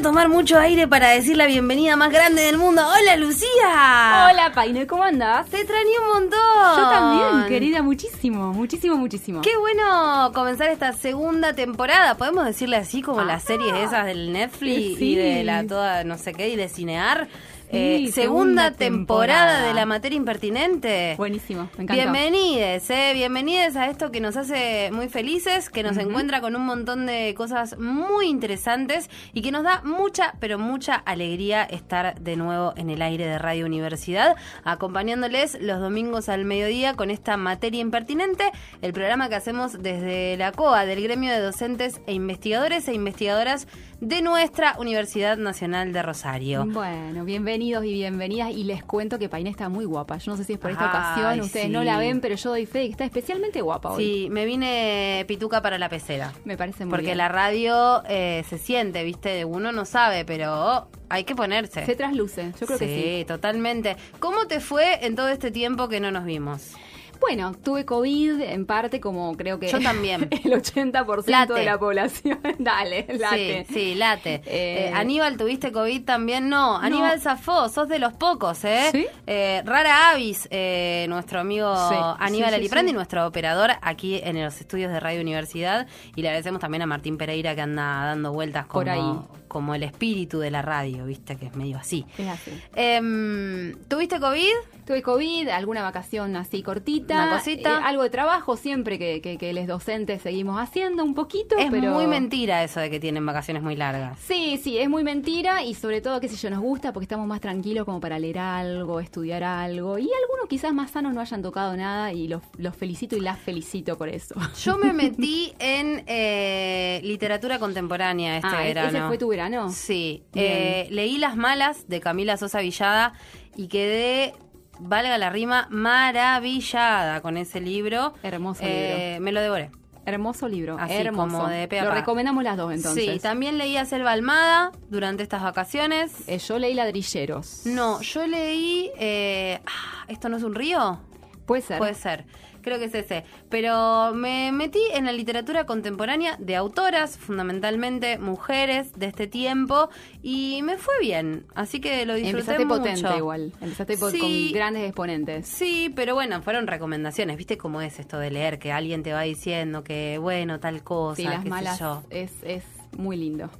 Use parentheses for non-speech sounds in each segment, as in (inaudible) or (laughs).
a tomar mucho aire para decir la bienvenida más grande del mundo. ¡Hola, Lucía! Hola, Paine, ¿cómo andás? Te extrañé un montón. Yo también, querida, muchísimo, muchísimo, muchísimo. Qué bueno comenzar esta segunda temporada. Podemos decirle así como las series esas del Netflix Sí. y de la toda no sé qué y de Cinear. Sí, Eh, segunda segunda temporada. temporada. de la materia impertinente. Buenísimo, me encanta. Bienvenides, eh, bienvenides a esto que nos hace muy felices, que nos encuentra con un montón de cosas muy interesantes y que nos da mucha, pero mucha alegría estar de nuevo en el aire de Radio Universidad, acompañándoles los domingos al mediodía con esta materia impertinente, el programa que hacemos desde la COA, del gremio de docentes e investigadores e investigadoras de nuestra Universidad Nacional de Rosario. Bueno, bienvenidos y bienvenidas. Y les cuento que Paine está muy guapa. Yo no sé si es por esta ocasión, ustedes sí. no la ven, pero yo doy fe de que está especialmente guapa hoy. Sí, me vine pituca para la pecera. Me parece muy Porque bien. la radio eh, se siente, ¿viste? Uno no sabe, pero hay que ponerse. Se trasluce, yo creo sí, que sí. totalmente. ¿Cómo te fue en todo este tiempo que no nos vimos? Bueno, tuve COVID en parte como creo que Yo también. (laughs) el 80% Late. de la población. (laughs) Dale, late. Sí, sí, late. Eh, Eh, Aníbal, ¿tuviste COVID también? No. Aníbal zafó, sos de los pocos, ¿eh? ¿Sí? Eh, Rara Avis, eh, nuestro amigo Sí, Aníbal Aliprandi, nuestro operador aquí en los estudios de Radio Universidad. Y le agradecemos también a Martín Pereira que anda dando vueltas como, Por ahí. como el espíritu de la radio, ¿viste? Que es medio así. Es así. Em, ¿Tuviste COVID? Tuve COVID, alguna vacación así cortita. Una cosita. eh, algo de trabajo siempre que, que, que los docentes seguimos haciendo un poquito. Es pero... muy mentira eso de que tienen vacaciones muy largas. Sí, sí, es muy mentira y sobre todo, qué sé yo, nos gusta porque estamos más tranquilos como para leer algo, estudiar algo. Y algunos quizás más sanos no hayan tocado nada y los, los felicito y las felicito por eso. (laughs) Yo me metí (laughs) en eh, literatura contemporánea este ah, ¿e- verano. ¿ese fue tu verano? Sí, eh, leí Las Malas de Camila Sosa Villada y quedé, valga la rima, maravillada con ese libro. Hermoso Eh, Me lo devoré. Hermoso libro, Así hermoso. como de Lo recomendamos las dos entonces. Sí, también leí a Selva Almada durante estas vacaciones. Eh, yo leí Ladrilleros. No, yo leí... eh, ah, ¿Esto no es un río? Puede ser. Puede ser. Creo que es ese. Pero me metí en la literatura contemporánea de autoras, fundamentalmente mujeres de este tiempo, y me fue bien. Así que lo disfruté Empezaste mucho. potente igual. Empezaste Sí. con grandes exponentes. Sí, pero bueno, fueron recomendaciones. ¿Viste cómo es esto de leer? Que alguien te va diciendo que, bueno, tal cosa, Sí, las qué sé malas yo. es, es muy lindo.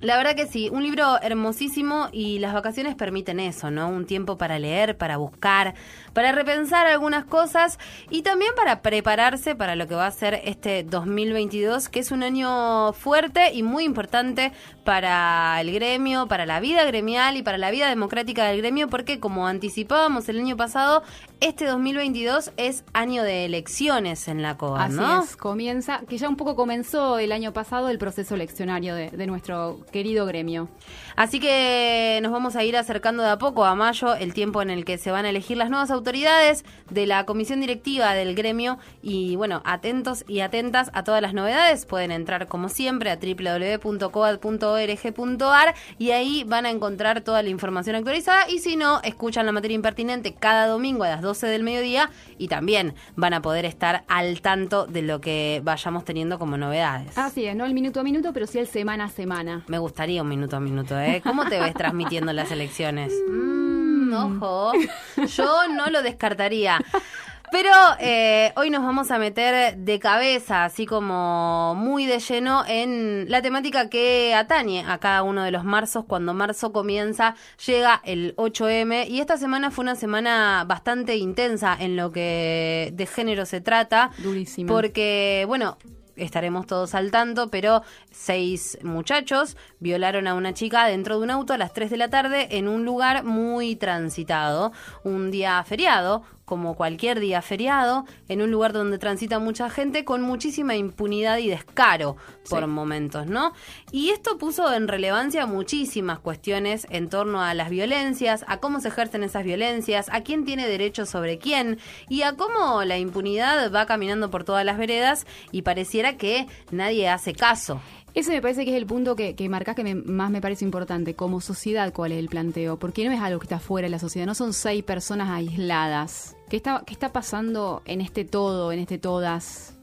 La verdad que sí, un libro hermosísimo y las vacaciones permiten eso, ¿no? Un tiempo para leer, para buscar, para repensar algunas cosas y también para prepararse para lo que va a ser este 2022, que es un año fuerte y muy importante para el gremio, para la vida gremial y para la vida democrática del gremio, porque como anticipábamos el año pasado, este 2022 es año de elecciones en la COA, Así ¿no? es, comienza, que ya un poco comenzó el año pasado el proceso eleccionario de, de nuestro querido gremio. Así que nos vamos a ir acercando de a poco a mayo, el tiempo en el que se van a elegir las nuevas autoridades de la comisión directiva del gremio. Y bueno, atentos y atentas a todas las novedades. Pueden entrar como siempre a www.coad.org.ar y ahí van a encontrar toda la información actualizada. Y si no, escuchan la materia impertinente cada domingo a las 12 del mediodía y también van a poder estar al tanto de lo que vayamos teniendo como novedades. Así es, no el minuto a minuto, pero sí el semana a semana. Me gustaría un minuto a minuto, ¿eh? ¿Cómo te ves transmitiendo las elecciones? Mm, ojo, yo no lo descartaría. Pero eh, hoy nos vamos a meter de cabeza, así como muy de lleno, en la temática que atañe a cada uno de los marzos. Cuando marzo comienza, llega el 8M y esta semana fue una semana bastante intensa en lo que de género se trata. Durísima. Porque, bueno, estaremos todos al tanto, pero seis muchachos violaron a una chica dentro de un auto a las 3 de la tarde en un lugar muy transitado, un día feriado, como cualquier día feriado, en un lugar donde transita mucha gente con muchísima impunidad y descaro por Sí. momentos, ¿no? Y esto puso en relevancia muchísimas cuestiones en torno a las violencias, a cómo se ejercen esas violencias, a quién tiene derecho sobre quién y a cómo la impunidad va caminando por todas las veredas y pareciera que nadie hace caso. Ese me parece que es el punto que, que marcás que me- más me parece importante. Como sociedad, ¿cuál es el planteo? Porque no es algo que está fuera de la sociedad, no son seis personas aisladas. ¿Qué está, qué está pasando en este todo, en este todas?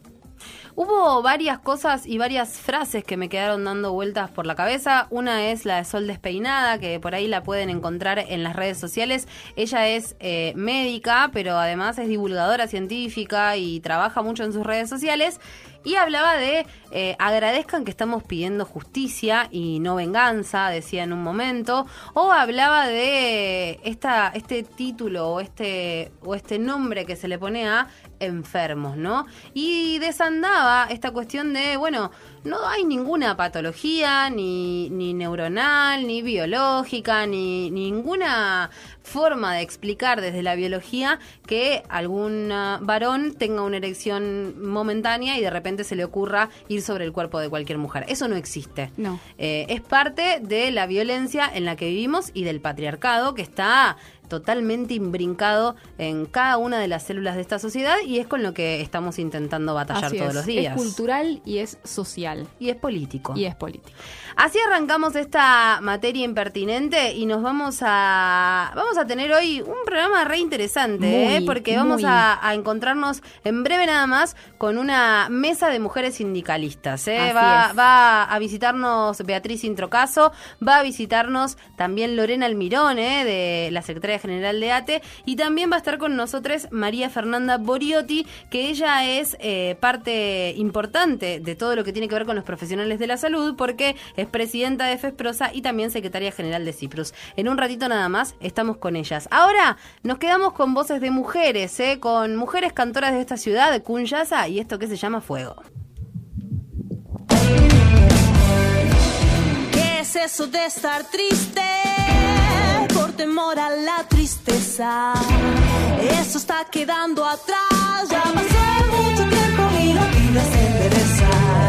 Hubo varias cosas y varias frases que me quedaron dando vueltas por la cabeza. Una es la de Sol Despeinada, que por ahí la pueden encontrar en las redes sociales. Ella es eh, médica, pero además es divulgadora científica y trabaja mucho en sus redes sociales y hablaba de eh, agradezcan que estamos pidiendo justicia y no venganza, decía en un momento, o hablaba de esta, este título o este, o este nombre que se le pone a enfermos, ¿no? Y desandaba esta cuestión de, bueno, no hay ninguna patología, ni, ni neuronal, ni biológica, ni ninguna forma de explicar desde la biología que algún varón tenga una erección momentánea y de repente se le ocurra ir sobre el cuerpo de cualquier mujer. Eso no existe. No. Eh, es parte de la violencia en la que vivimos y del patriarcado que está totalmente imbrincado en cada una de las células de esta sociedad y es con lo que estamos intentando batallar todos los días. Es cultural y es social. Y es político. Y es político. Así arrancamos esta materia impertinente y nos vamos a vamos a tener hoy un programa re interesante, ¿eh? porque vamos a, encontrarnos en breve nada más con una mesa de mujeres sindicalistas. ¿eh? Va, va, a visitarnos Beatriz Introcaso, va a visitarnos también Lorena Almirón, ¿eh? de la Secretaría General de ATE, y también va a estar con nosotros María Fernanda Boriotti, que ella es eh, parte importante de todo lo que tiene que ver con los profesionales de la salud, porque es presidenta de FESPROSA y también secretaria general de CIPRUS. En un ratito nada más estamos con ellas. Ahora nos quedamos con voces de mujeres, ¿eh? con mujeres cantoras de esta ciudad, de Cunyasa, y esto que se llama Fuego. ¿Qué es eso de estar triste? Por temor a la tristeza. Eso está quedando atrás. Ya pasé mucho tiempo y la vida se endereza.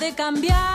de cambiar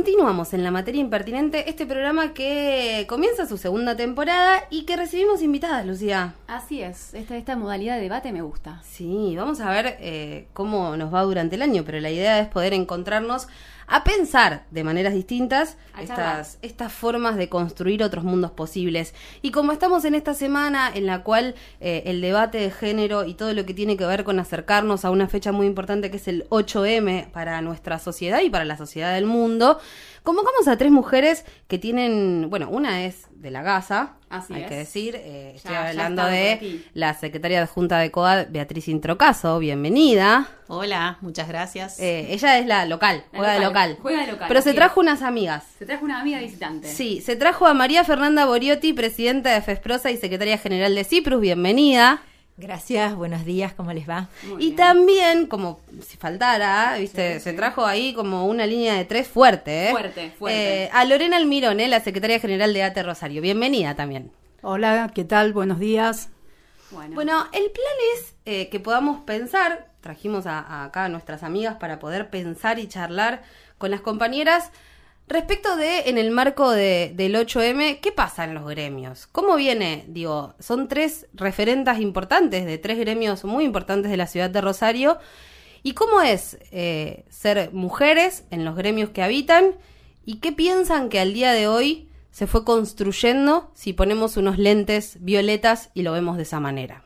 continuamos en la materia impertinente, este programa que comienza su segunda temporada y que recibimos invitadas, Lucía. Así es, esta, esta modalidad de debate me gusta. Sí, vamos a ver eh, cómo nos va durante el año, pero la idea es poder encontrarnos a pensar de maneras distintas estas, estas formas de construir otros mundos posibles. Y como estamos en esta semana en la cual eh, el debate de género y todo lo que tiene que ver con acercarnos a una fecha muy importante que es el 8M para nuestra sociedad y para la sociedad del mundo, convocamos a tres mujeres que tienen, bueno, una es de la Gaza, Así hay es. que decir, eh, estoy Ya- hablando de aquí. la secretaria adjunta de COAD, Beatriz Introcaso, bienvenida. Hola, muchas gracias. Eh, ella es la local, La juega de local, local. juega de local, Pero se trajo unas amigas. Se trajo una amiga visitante. Sí, se trajo a María Fernanda Boriotti, presidenta de FESPROSA y secretaria general de CIPRUS, bienvenida. Gracias, buenos días, ¿cómo les va? Muy y bien. también, como si faltara, viste, se trajo ahí como una línea de tres fuerte, ¿eh? Fuerte, fuerte. Eh, a Lorena Almirón, ¿eh? la secretaria general de ATE Rosario. Bienvenida también. Hola, ¿qué tal? Buenos días. Bueno, Bueno, el plan es eh, que podamos pensar, trajimos a, a acá a nuestras amigas para poder pensar y charlar con las compañeras respecto de, en el marco de, del 8M, ¿qué pasa en los gremios? ¿Cómo viene? Digo, son tres referentas importantes de tres gremios muy importantes de la ciudad de Rosario. ¿Y cómo es eh, ser mujeres en los gremios que habitan? ¿Y qué piensan que al día de hoy se fue construyendo si ponemos unos lentes violetas y lo vemos de esa manera?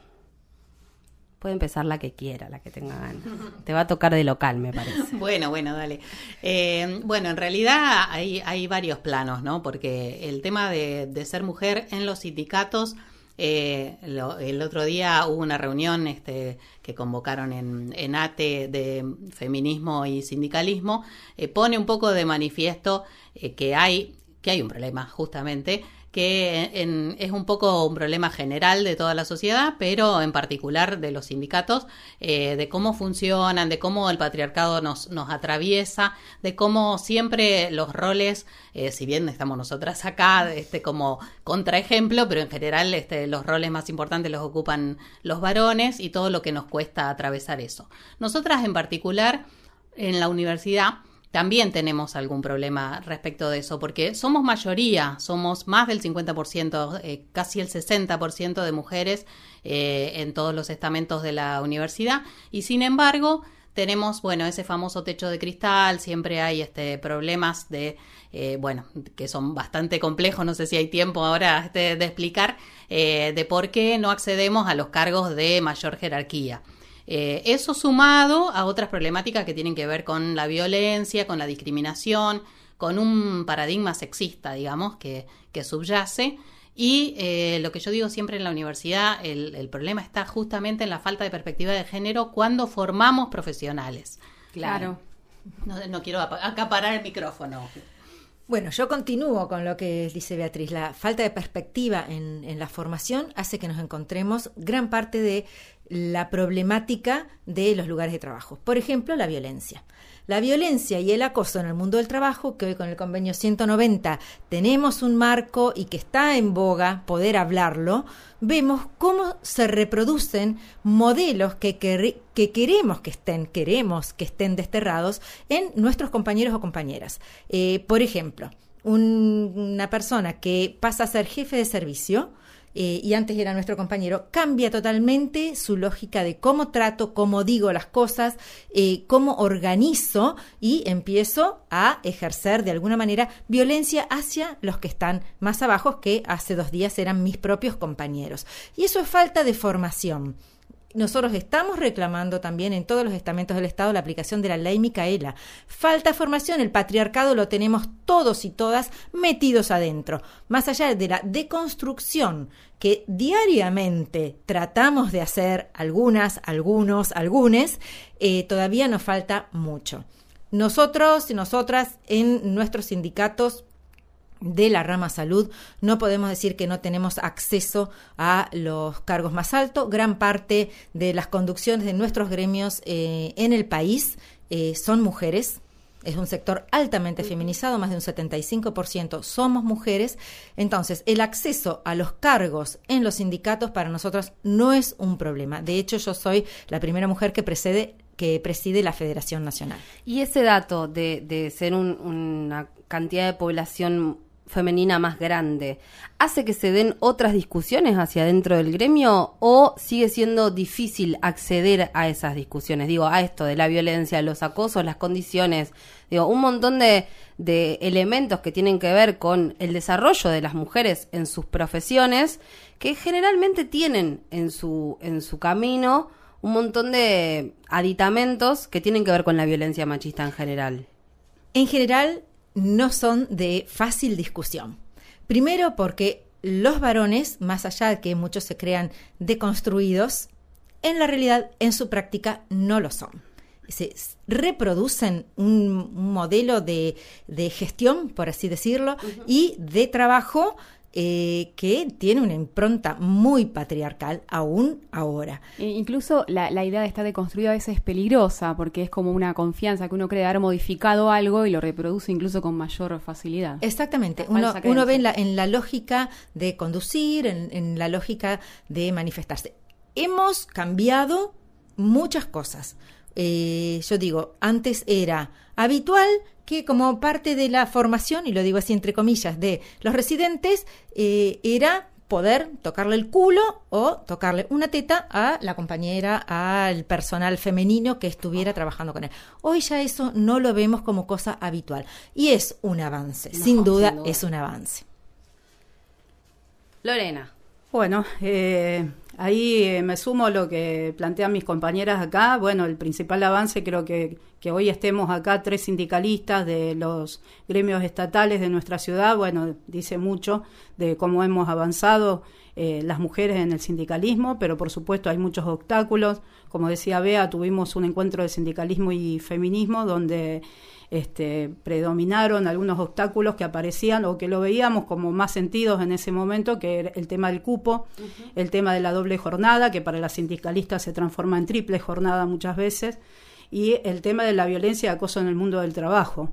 Puede empezar la que quiera, la que tenga ganas. Te va a tocar de local, me parece. (laughs) Bueno, bueno, dale. Eh, bueno, en realidad hay, hay varios planos, ¿no? Porque el tema de, de ser mujer en los sindicatos, eh, lo- el otro día hubo una reunión este, que convocaron en, en ATE de feminismo y sindicalismo, eh, pone un poco de manifiesto eh, que hay que hay un problema, justamente, que en- es un poco un problema general de toda la sociedad, pero en particular de los sindicatos, eh, de cómo funcionan, de cómo el patriarcado nos, nos atraviesa, de cómo siempre los roles, eh, si bien estamos nosotras acá este, como contraejemplo, pero en general este, los roles más importantes los ocupan los varones y todo lo que nos cuesta atravesar eso. Nosotras en particular, en la universidad, también tenemos algún problema respecto de eso, porque somos mayoría, somos más del 50%, eh, casi el 60% de mujeres eh, en todos los estamentos de la universidad, y sin embargo tenemos, bueno, ese famoso techo de cristal, siempre hay este problemas de, eh, bueno, que son bastante complejos, no sé si hay tiempo ahora este, de explicar, eh, de por qué no accedemos a los cargos de mayor jerarquía. Eh, eso sumado a otras problemáticas que tienen que ver con la violencia, con la discriminación, con un paradigma sexista, digamos, que, que subyace. Y eh, lo que yo digo siempre en la universidad, el, el problema está justamente en la falta de perspectiva de género cuando formamos profesionales. claro. No, no quiero apa- acaparar el micrófono. Bueno, yo continúo con lo que dice Beatriz. La falta de perspectiva en, en la formación hace que nos encontremos gran parte de la problemática de los lugares de trabajo. Por ejemplo, la violencia. La violencia y el acoso en el mundo del trabajo, que hoy con el convenio 190 tenemos un marco y que está en boga poder hablarlo, vemos cómo se reproducen modelos que, quer- que queremos que estén, queremos que estén desterrados en nuestros compañeros o compañeras. Eh, por ejemplo, un- una persona que pasa a ser jefe de servicio, eh, y antes era nuestro compañero, cambia totalmente su lógica de cómo trato, cómo digo las cosas, eh, cómo organizo y empiezo a ejercer de alguna manera violencia hacia los que están más abajo, que hace dos días eran mis propios compañeros. Y eso es falta de formación. Nosotros estamos reclamando también en todos los estamentos del Estado la aplicación de la ley Micaela. Falta formación, el patriarcado lo tenemos todos y todas metidos adentro. Más allá de la deconstrucción que diariamente tratamos de hacer algunas, algunos, algunes, eh, todavía nos falta mucho. Nosotros y nosotras en nuestros sindicatos de la rama salud, no podemos decir que no tenemos acceso a los cargos más altos. Gran parte de las conducciones de nuestros gremios eh, en el país eh, son mujeres. Es un sector altamente feminizado, más de un 75% somos mujeres. Entonces, el acceso a los cargos en los sindicatos para nosotros no es un problema. De hecho, yo soy la primera mujer que precede que preside la Federación Nacional. Y ese dato de, de ser un- una cantidad de población femenina más grande, ¿hace que se den otras discusiones hacia dentro del gremio o sigue siendo difícil acceder a esas discusiones? Digo, a esto de la violencia, los acosos, las condiciones, digo, un montón de, de elementos que tienen que ver con el desarrollo de las mujeres en sus profesiones que generalmente tienen en su, en su camino un montón de aditamentos que tienen que ver con la violencia machista en general. En general, no son de fácil discusión. Primero porque los varones, más allá de que muchos se crean deconstruidos, en la realidad, en su práctica, no lo son. Se reproducen un, un modelo de, de gestión, por así decirlo, y de trabajo eh, que tiene una impronta muy patriarcal aún ahora. E incluso la, la idea de estar deconstruido a veces es peligrosa porque es como una confianza que uno cree haber modificado algo y lo reproduce incluso con mayor facilidad. Exactamente. Uno, uno ve en la, en la lógica de conducir, en, en la lógica de manifestarse. Hemos cambiado muchas cosas. Eh, yo digo, antes era habitual que como parte de la formación, y lo digo así entre comillas, de los residentes, eh, era poder tocarle el culo o tocarle una teta a la compañera, al personal femenino que estuviera trabajando con él. Hoy ya eso no lo vemos como cosa habitual y es un avance, No, sin, duda, sin duda. es un avance. Lorena. Bueno, eh, ahí eh, me sumo a lo que plantean mis compañeras acá. Bueno, el principal avance creo que, que hoy estemos acá tres sindicalistas de los gremios estatales de nuestra ciudad, bueno, dice mucho de cómo hemos avanzado eh, las mujeres en el sindicalismo, pero por supuesto hay muchos obstáculos. Como decía Bea, tuvimos un encuentro de sindicalismo y feminismo donde este, predominaron algunos obstáculos que aparecían o que lo veíamos como más sentidos en ese momento, que era el tema del cupo, el tema de la doble jornada, que para las sindicalistas se transforma en triple jornada muchas veces, y el tema de la violencia y acoso en el mundo del trabajo.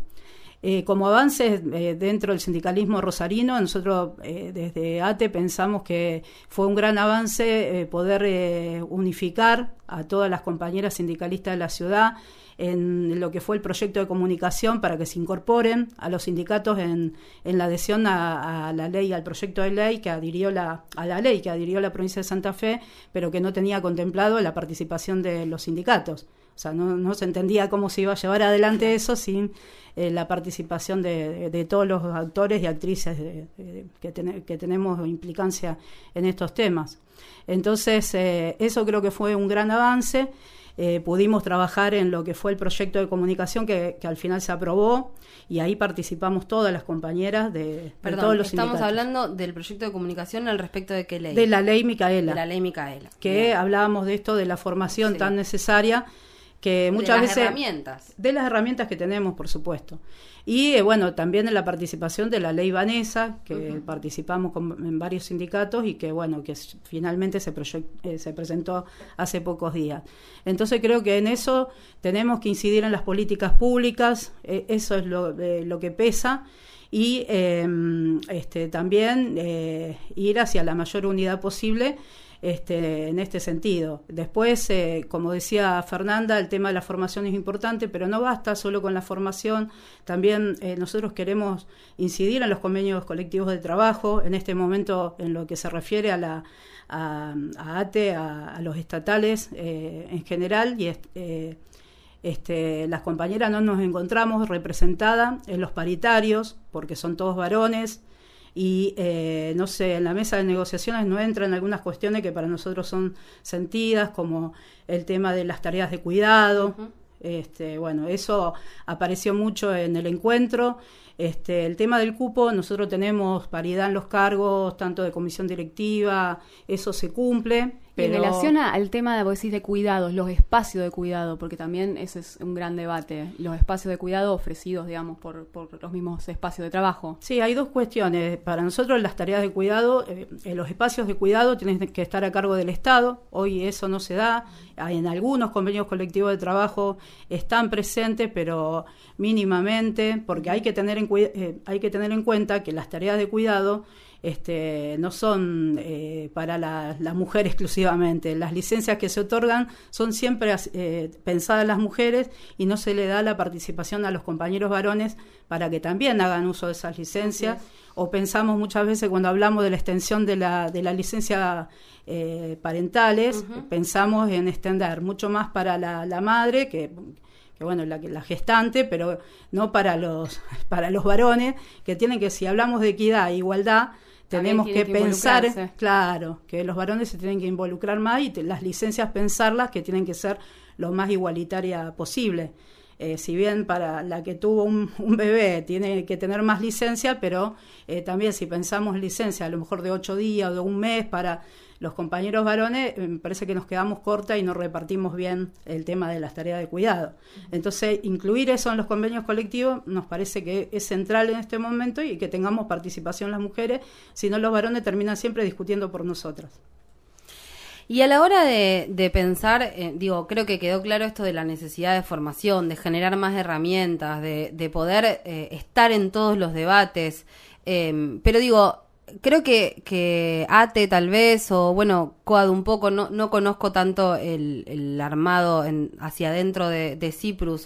Eh, como avances eh, dentro del sindicalismo rosarino, nosotros eh, desde ATE pensamos que fue un gran avance poder unificar a todas las compañeras sindicalistas de la ciudad en lo que fue el proyecto de comunicación para que se incorporen a los sindicatos en, en la adhesión a, a la ley, al proyecto de ley que adhirió la, a la ley que adhirió la provincia de Santa Fe, pero que no tenía contemplado la participación de los sindicatos. O sea, no, no se entendía cómo se iba a llevar adelante eso sin eh, la participación de, de- de todos los actores y actrices de- de- que, tene- que tenemos implicancia en estos temas. Entonces, eh, eso creo que fue un gran avance. Eh, pudimos trabajar en lo que fue el proyecto de comunicación que, que al final se aprobó y ahí participamos todas las compañeras de, de Perdón, todos los estamos sindicatos. hablando del proyecto de comunicación al respecto de qué ley. de la ley Micaela De la ley Micaela. que Bien. hablábamos de esto de la formación Sí. tan necesaria que De muchas las veces herramientas. de las herramientas que tenemos por supuesto. Y eh, bueno también de la participación de la ley Vanessa que participamos con- en varios sindicatos y que bueno que finalmente se, eh, se presentó hace pocos días. Entonces creo que en eso tenemos que incidir en las políticas públicas eh, eso es lo, eh, lo que pesa. Y eh, este, también ir hacia la mayor unidad posible este, en este sentido. Después, eh, como decía Fernanda, el tema de la formación es importante, pero no basta solo con la formación. También eh, nosotros queremos incidir en los convenios colectivos de trabajo, en este momento en lo que se refiere a la a, ATE, a, los estatales eh, en general, y este, las compañeras no nos encontramos representadas en los paritarios, porque son todos varones, y eh, no sé, en la mesa de negociaciones no entran algunas cuestiones que para nosotros son sentidas, como el tema de las tareas de cuidado. este, bueno, eso apareció mucho en el encuentro. Este, el tema del cupo, nosotros tenemos paridad en los cargos, tanto de comisión directiva, eso se cumple. En relación al tema de, vos decís, de cuidados, los espacios de cuidado, porque también ese es un gran debate, los espacios de cuidado ofrecidos, digamos, por, los mismos espacios de trabajo. Sí, hay dos cuestiones. Para nosotros las tareas de cuidado, eh, los espacios de cuidado tienen que estar a cargo del Estado, hoy eso no se da, en algunos convenios colectivos de trabajo están presentes, pero mínimamente, porque hay que tener en, eh, hay que tener en cuenta que las tareas de cuidado este, no son eh, para la, la, mujer exclusivamente. Las licencias que se otorgan son siempre eh, pensadas las mujeres y no se le da la participación a los compañeros varones para que también hagan uso de esas licencias. O pensamos muchas veces cuando hablamos de la extensión de la, de la licencia eh, parentales, pensamos en extender mucho más para la, la madre que que bueno, la, la, gestante, pero no para los, (laughs) para los varones, que tienen que, si hablamos de equidad e igualdad, tenemos que, pensar, claro, que los varones se tienen que involucrar más y las licencias pensarlas que tienen que ser lo más igualitaria posible. Eh, si bien para la que tuvo un, bebé tiene que tener más licencia, pero eh, también si pensamos licencia a lo mejor de ocho días o de un mes para los compañeros varones, me parece que nos quedamos corta y no repartimos bien el tema de las tareas de cuidado. Entonces, incluir eso en los convenios colectivos nos parece que es central en este momento y que tengamos participación las mujeres, si no los varones terminan siempre discutiendo por nosotras. Y a la hora de, pensar, eh, digo, creo que quedó claro esto de la necesidad de formación, de generar más herramientas, de, poder eh, estar en todos los debates. Eh, pero digo, creo que, ATE tal vez, o bueno, COAD un poco, no, no conozco tanto el, armado hacia adentro de, de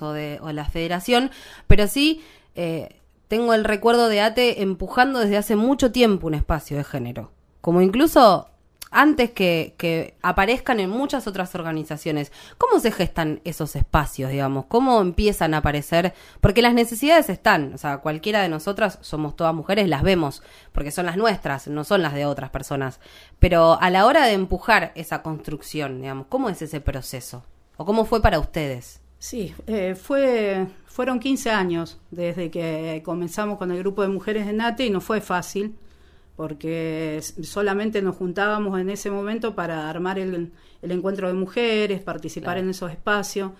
o de la federación, pero sí eh, tengo el recuerdo de ATE empujando desde hace mucho tiempo un espacio de género. Como incluso antes que, que, aparezcan en muchas otras organizaciones. ¿Cómo se gestan esos espacios, digamos? ¿Cómo empiezan a aparecer? Porque las necesidades están, o sea, cualquiera de nosotras somos todas mujeres, las vemos, porque son las nuestras, no son las de otras personas. Pero a la hora de empujar esa construcción, digamos, ¿cómo es ese proceso? ¿O cómo fue para ustedes? Sí, eh, fue, fueron 15 años desde que comenzamos con el grupo de mujeres en NATE y no fue fácil porque solamente nos juntábamos en ese momento para armar el, encuentro de mujeres, participar en esos espacios.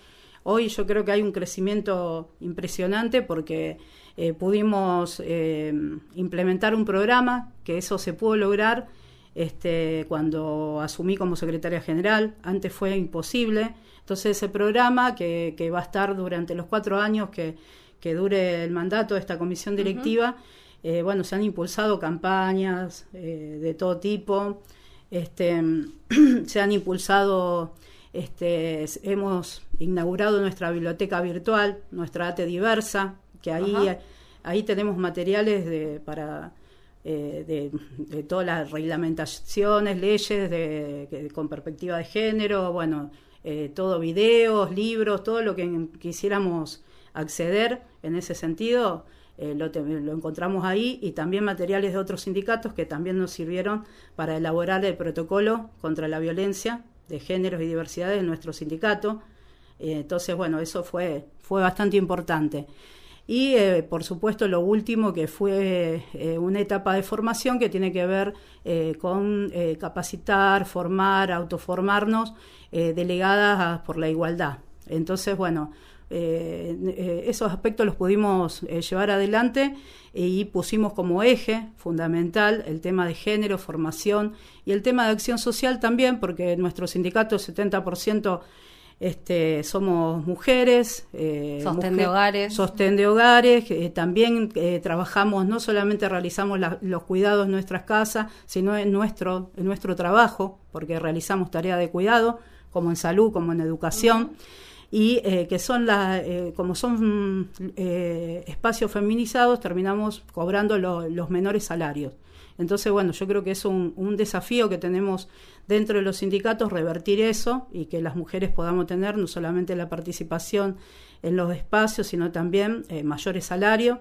Hoy yo creo que hay un crecimiento impresionante porque eh, pudimos eh, implementar un programa, que eso se pudo lograr este, cuando asumí como secretaria general, antes fue imposible. Entonces ese programa que, que va a estar durante los cuatro años que, que dure el mandato de esta comisión directiva, eh, bueno, se han impulsado campañas eh, de todo tipo, este, (clears throat) se han impulsado, este, hemos inaugurado nuestra biblioteca virtual, nuestra ATE diversa, que ahí, ahí tenemos materiales de, para... Eh, de, todas las reglamentaciones, leyes de, con perspectiva de género, bueno, todo videos, libros, todo lo que quisiéramos acceder en ese sentido, eh, lo, encontramos ahí y también materiales de otros sindicatos que también nos sirvieron para elaborar el protocolo contra la violencia de géneros y diversidades en nuestro sindicato. Eh, entonces, bueno, eso fue, fue bastante importante. Y, eh, por supuesto, lo último que fue una etapa de formación que tiene que ver con capacitar, formar, autoformarnos, delegadas por la igualdad. Entonces, bueno, eh, eh, esos aspectos los pudimos eh, llevar adelante y pusimos como eje fundamental el tema de género, formación y el tema de acción social también, porque nuestro sindicato 70% Este, somos mujeres. Eh, sostén de hogares. Sostén de hogares. también eh, trabajamos, no solamente realizamos los cuidados en nuestras casas, sino en nuestro, en nuestro trabajo, porque realizamos tareas de cuidado, como en salud, como en educación. Y eh, que son las, como son espacios feminizados, terminamos cobrando los menores salarios. Entonces, bueno, yo creo que es un, desafío que tenemos dentro de los sindicatos, revertir eso y que las mujeres podamos tener no solamente la participación en los espacios, sino también eh, mayores salarios,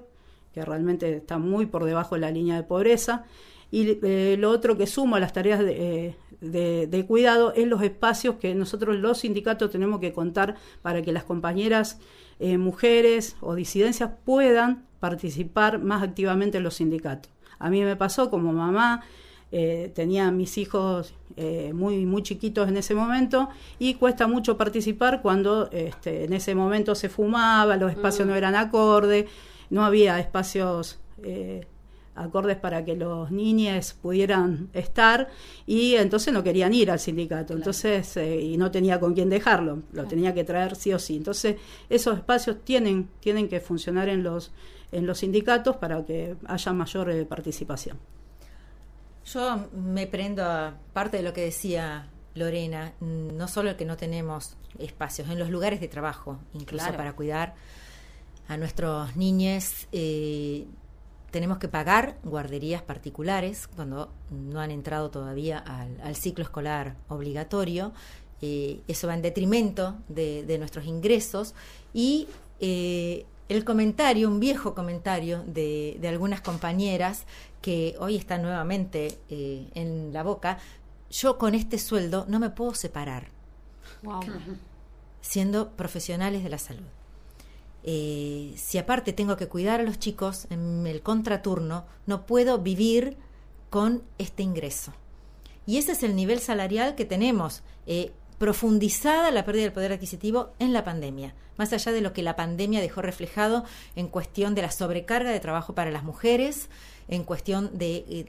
que realmente están muy por debajo de la línea de pobreza. Y eh, lo otro que sumo a las tareas de, eh, cuidado es los espacios que nosotros los sindicatos tenemos que contar para que las compañeras mujeres o disidencias puedan participar más activamente en los sindicatos. A mí me pasó como mamá, eh, tenía mis hijos eh, muy, muy chiquitos en ese momento y cuesta mucho participar cuando este, en ese momento se fumaba, los espacios mm. no eran acordes, no había espacios eh, acordes para que los niños pudieran estar y entonces no querían ir al sindicato, entonces y no tenía con quién dejarlo, lo tenía que traer sí o sí. Entonces esos espacios tienen, tienen que funcionar en los en los sindicatos para que haya mayor eh, participación. Yo me prendo a parte de lo que decía Lorena, no solo que no tenemos espacios en los lugares de trabajo, incluso para cuidar a nuestros niños, eh, tenemos que pagar guarderías particulares cuando no han entrado todavía al, ciclo escolar obligatorio. Eh, eso va en detrimento de, nuestros ingresos y el comentario, un viejo comentario de, de algunas compañeras que hoy están nuevamente eh, en la boca, yo con este sueldo no me puedo separar, siendo profesionales de la salud. Eh, si aparte tengo que cuidar a los chicos en el contraturno, no puedo vivir con este ingreso. Y ese es el nivel salarial que tenemos. Eh, profundizada la pérdida del poder adquisitivo en la pandemia, más allá de lo que la pandemia dejó reflejado en cuestión de la sobrecarga de trabajo para las mujeres, en cuestión de eh,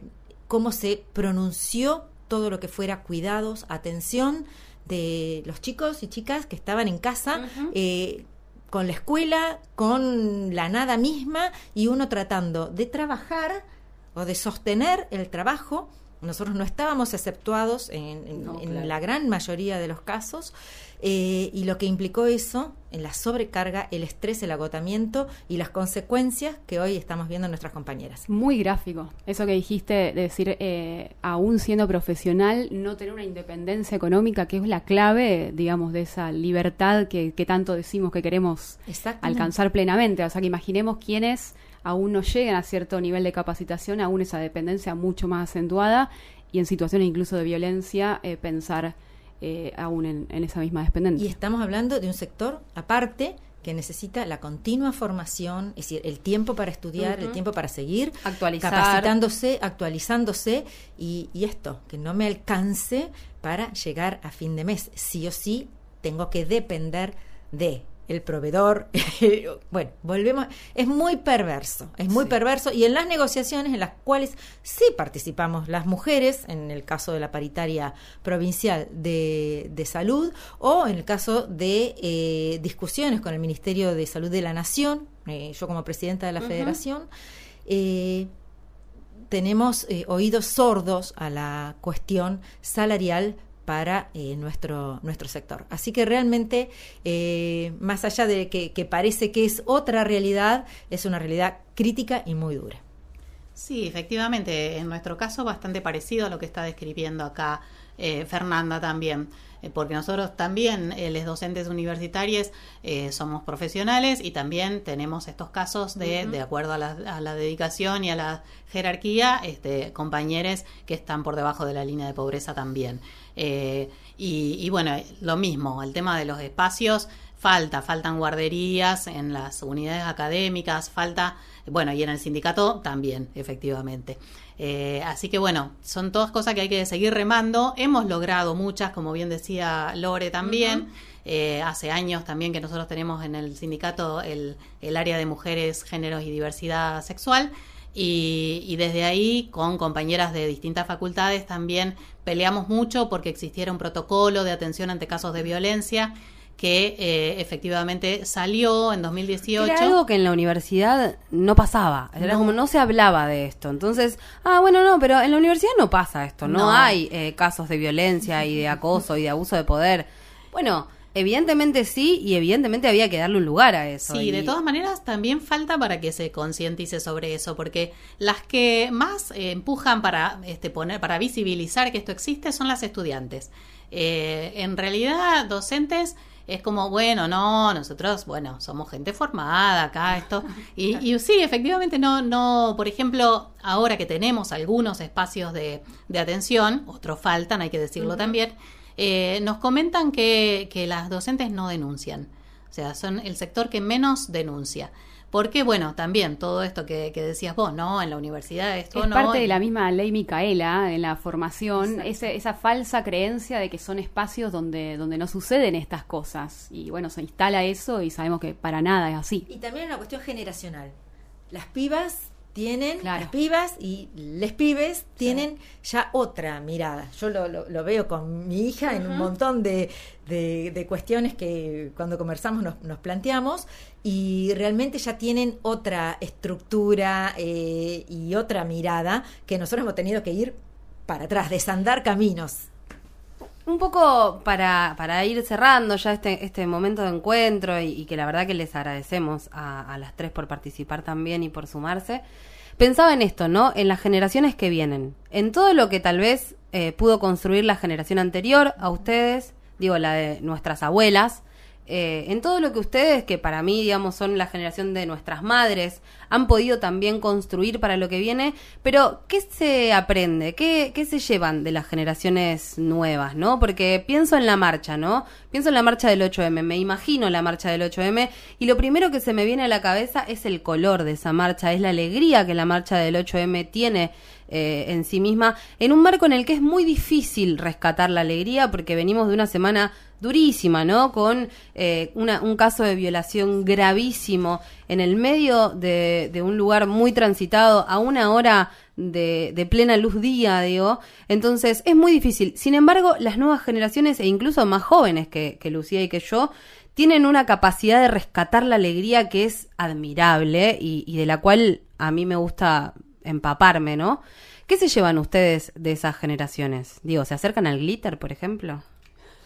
cómo se pronunció todo lo que fuera cuidados, atención de los chicos y chicas que estaban en casa. Eh, con la escuela, con la nada misma y uno tratando de trabajar o de sostener el trabajo nosotros no estábamos exceptuados en, la gran mayoría de los casos eh, y lo que implicó eso en la sobrecarga, el estrés, el agotamiento y las consecuencias que hoy estamos viendo en nuestras compañeras. Muy gráfico, eso que dijiste de decir, eh, aún siendo profesional, no tener una independencia económica, que es la clave, digamos, de esa libertad que, que tanto decimos que queremos alcanzar plenamente. O sea, que imaginemos quiénes aún no llegan a cierto nivel de capacitación, aún esa dependencia mucho más acentuada y en situaciones incluso de violencia eh, pensar eh, aún en, esa misma dependencia. Y estamos hablando de un sector aparte que necesita la continua formación, es decir, el tiempo para estudiar, el tiempo para seguir capacitándose, actualizándose y, y esto, que no me alcance para llegar a fin de mes. Sí o sí tengo que depender de el proveedor. (laughs) bueno, volvemos. Es muy perverso, es muy perverso. Y en las negociaciones en las cuales sí participamos las mujeres, en el caso de la paritaria provincial de, salud, o en el caso de eh, discusiones con el Ministerio de Salud de la Nación, eh, yo como presidenta de la Federación, eh, tenemos oídos sordos a la cuestión salarial para eh, nuestro, nuestro sector. Así que realmente, eh, más allá de que, parece que es otra realidad, es una realidad crítica y muy dura. Sí, efectivamente, en nuestro caso bastante parecido a lo que está describiendo acá eh, Fernanda también. Eh, porque nosotros también, eh, los docentes universitarios, eh, somos profesionales y también tenemos estos casos de, de acuerdo a la, dedicación y a la jerarquía, este, compañeros que están por debajo de la línea de pobreza también. y, y bueno, lo mismo, el tema de los espacios, falta, faltan guarderías en las unidades académicas, falta, bueno, y en el sindicato también, efectivamente. Eh, así que bueno, son todas cosas que hay que seguir remando. Hemos logrado muchas, como bien decía Lore también. Eh, hace años también que nosotros tenemos en el sindicato el, el área de mujeres, géneros y diversidad sexual. Y, y, desde ahí, con compañeras de distintas facultades, también peleamos mucho porque existiera un protocolo de atención ante casos de violencia que eh, efectivamente salió en 2018. Era algo que en la universidad no pasaba, era como no se hablaba de esto. Entonces, ah, bueno, no, pero en la universidad no pasa esto, no, hay eh, casos de violencia y de acoso y de abuso de poder. Bueno, evidentemente sí y evidentemente había que darle un lugar a eso. Sí, y... de todas maneras también falta para que se concientice sobre eso, porque las que más eh, empujan para este poner para visibilizar que esto existe son las estudiantes. en realidad, docentes es como, bueno, no, nosotros, bueno, somos gente formada acá, esto. Y, (laughs) y sí, efectivamente, no, no, por ejemplo, ahora que tenemos algunos espacios de, de atención, otros faltan, hay que decirlo también, eh, nos comentan que, que las docentes no denuncian. O sea, son el sector que menos denuncia. Porque, bueno, también todo esto que, decías vos, ¿no? En la universidad esto es no. parte de la misma ley Micaela en la formación, ese, esa falsa creencia de que son espacios donde, donde no suceden estas cosas. Y bueno, se instala eso y sabemos que para nada es así. Y también una cuestión generacional. Las pibas tienen, las pibas y les pibes tienen ya otra mirada. Yo lo, lo, veo con mi hija en un montón de, de, cuestiones que cuando conversamos nos, nos, planteamos y realmente ya tienen otra estructura eh, y otra mirada que nosotros hemos tenido que ir para atrás, desandar caminos. Un poco para, para ir cerrando ya este, este momento de encuentro y, que la verdad que les agradecemos a, a, las tres por participar también y por sumarse. Pensaba en esto, ¿no? En las generaciones que vienen, en todo lo que tal vez eh, pudo construir la generación anterior a ustedes, digo, la de nuestras abuelas, eh, en todo lo que ustedes, que para mí, digamos, son la generación de nuestras madres, han podido también construir para lo que viene, pero ¿qué se aprende? ¿Qué, qué se llevan de las generaciones nuevas, no? Porque pienso en la marcha, ¿no? Pienso en la marcha del 8M, me imagino la marcha del 8M, y lo primero que se me viene a la cabeza es el color de esa marcha, es la alegría que la marcha del 8M tiene eh, en sí misma, en un marco en el que es muy difícil rescatar la alegría, porque venimos de una semana durísima, ¿no? Con eh, un caso de violación gravísimo en el medio de, un lugar muy transitado a una hora de, plena luz día, digo. Entonces es muy difícil. Sin embargo, las nuevas generaciones e incluso más jóvenes que, Lucía y que yo tienen una capacidad de rescatar la alegría que es admirable y, y de la cual a mí me gusta empaparme, ¿no? ¿Qué se llevan ustedes de esas generaciones? Digo, ¿se acercan al glitter, por ejemplo?